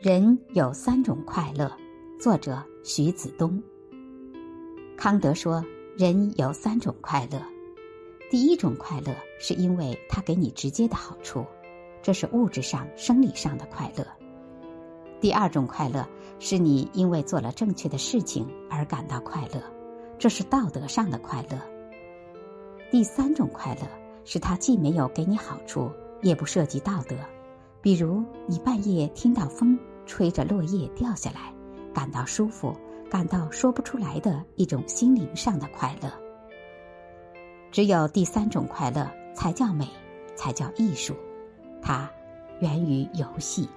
人有三种快乐，作者徐子东。康德说，人有三种快乐，第一种快乐是因为它给你直接的好处，这是物质上、生理上的快乐；第二种快乐是你因为做了正确的事情而感到快乐，这是道德上的快乐；第三种快乐是它既没有给你好处，也不涉及道德。比如，你半夜听到风吹着落叶掉下来，感到舒服，感到说不出来的一种心灵上的快乐。只有第三种快乐才叫美，才叫艺术，它源于游戏。